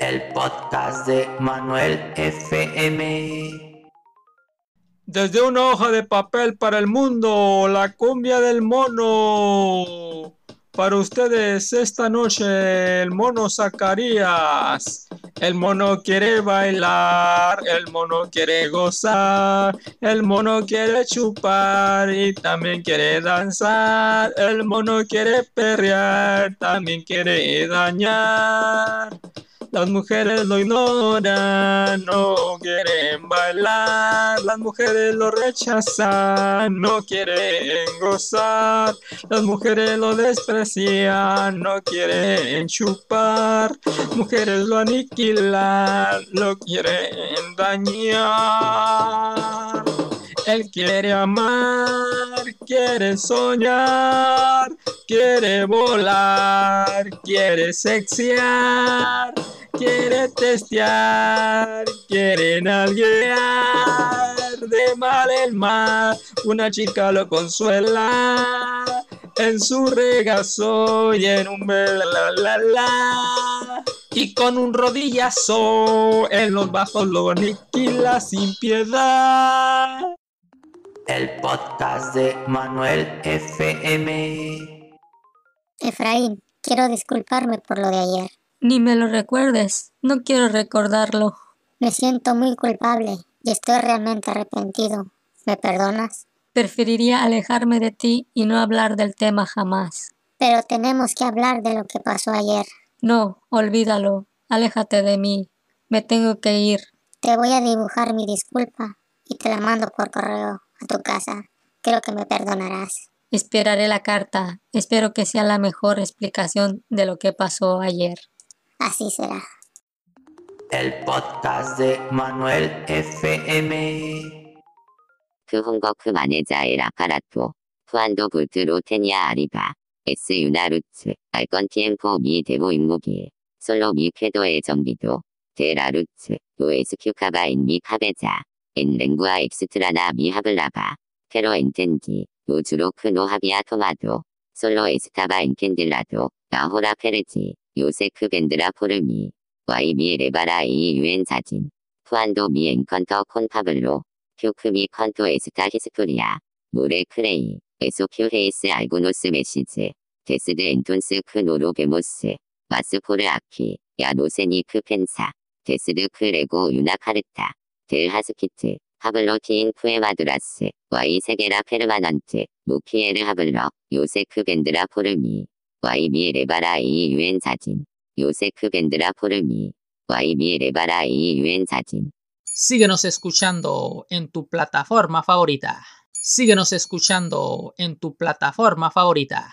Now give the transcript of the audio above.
el podcast de Manuel FM. Desde una hoja de papel para el mundo, la cumbia del mono. Para ustedes esta noche el mono Zacarías. El mono quiere bailar, el mono quiere gozar, el mono quiere chupar y también quiere danzar. El mono quiere perrear, también quiere dañar. Las mujeres lo ignoran, no quieren bailar. Las mujeres lo rechazan, no quieren gozar. Las mujeres lo desprecian, no quieren chupar. Mujeres lo aniquilan, lo quieren dañar. Él quiere amar, quiere soñar, quiere volar, quiere sexear quiere testear, quiere nalguear de mal el mal. Una chica lo consuela en su regazo y en un la la la. Y con un rodillazo en los bajos lo aniquila sin piedad. El podcast de Manuel FM. Efraín, quiero disculparme por lo de ayer. Ni me lo recuerdes, no quiero recordarlo. Me siento muy culpable y estoy realmente arrepentido. ¿Me perdonas? Preferiría alejarme de ti y no hablar del tema jamás. Pero tenemos que hablar de lo que pasó ayer. No, olvídalo. Aléjate de mí. Me tengo que ir. Te voy a dibujar mi disculpa y te la mando por correo a tu casa. Creo que me perdonarás. Esperaré la carta. Espero que sea la mejor explicación de lo que pasó ayer. Así será. El podcast de Manuel FM. 그 홍거크 마네자의 라파라토, 후안도 불트로 테니아 아리바, S 유나루츠, 알건 TM4 미 데모 임무기, 솔로 미 쾌도의 정비도, 데라루츠, OSQ 카바인 미 카베자, 엔 랭구아 엑스트라나 미 하블라바, 테로 엔텐디, 우주로 크노 하비아 토마도, 솔로 에스타바 엔캔딜라도, 나호라 페르지, 요세크 벤드라 포르미, 와이미 레바라 이 유엔 사진, 후안도 미 엔컨터 콘파블로, 큐크미 컨토 에스타 히스토리아, 모레 크레이, 에소큐 헤이스 알고노스 메시즈, 데스드 엔톤스 크 노로 베모스, 마스포르 아키, 야노세니 크 펜사, 데스드 크 레고 유나 카르타, 델 하스키트, 하블로 티인 쿠에마드라스, 와이 세게라 페르마넌트, 무키에르 하블러, 요세크 벤드라 포르미, 와이미 레바라 이 유엔 사진, 요세크 벤드라 포르미, 와이미 레바라 이 유엔 사진. Síguenos escuchando en tu plataforma favorita. Síguenos escuchando en tu plataforma favorita.